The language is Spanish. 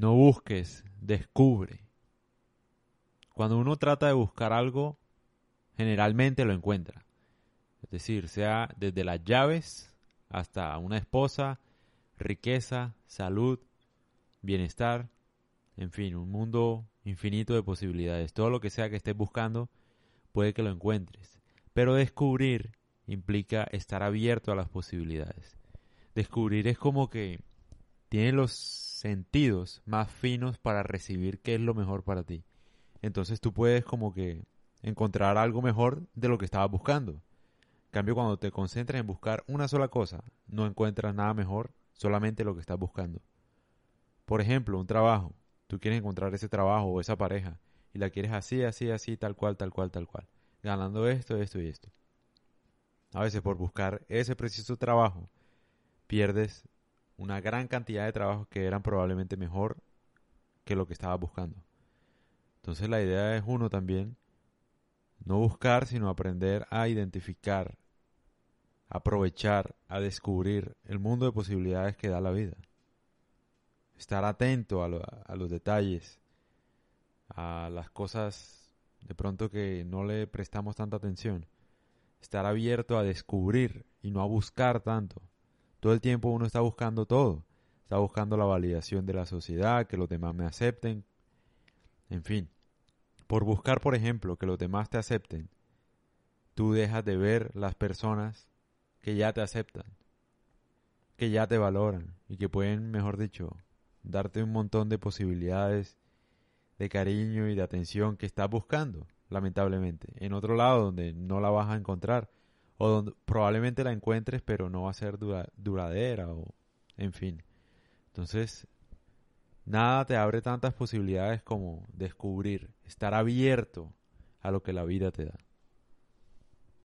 No busques, descubre. Cuando uno trata de buscar algo, generalmente lo encuentra. Es decir, sea desde las llaves hasta una esposa, riqueza, salud, bienestar, en fin, un mundo infinito de posibilidades. Todo lo que sea que estés buscando, puede que lo encuentres. Pero descubrir implica estar abierto a las posibilidades. Descubrir es como que tiene los sentidos más finos para recibir qué es lo mejor para ti. Entonces tú puedes como que encontrar algo mejor de lo que estabas buscando. En cambio, cuando te concentras en buscar una sola cosa, no encuentras nada mejor, solamente lo que estás buscando. Por ejemplo, un trabajo. Tú quieres encontrar ese trabajo o esa pareja y la quieres así, así, así, tal cual, tal cual, tal cual. Ganando esto, esto y esto. A veces por buscar ese preciso trabajo pierdes una gran cantidad de trabajos que eran probablemente mejor que lo que estabas buscando. Entonces la idea es uno también no buscar, sino aprender a identificar, aprovechar, a descubrir el mundo de posibilidades que da la vida. Estar atento a, a los detalles, a las cosas de pronto que no le prestamos tanta atención. Estar abierto a descubrir y no a buscar tanto. Todo el tiempo uno está buscando todo. Está buscando la validación de la sociedad, que los demás me acepten. En fin, por buscar, por ejemplo, que los demás te acepten, tú dejas de ver las personas que ya te aceptan, que ya te valoran y que pueden, mejor dicho, darte un montón de posibilidades de cariño y de atención que estás buscando, lamentablemente, en otro lado donde no la vas a encontrar o donde probablemente la encuentres pero no va a ser duradera o en fin. Entonces, Nada te abre tantas posibilidades como descubrir, estar abierto a lo que la vida te da.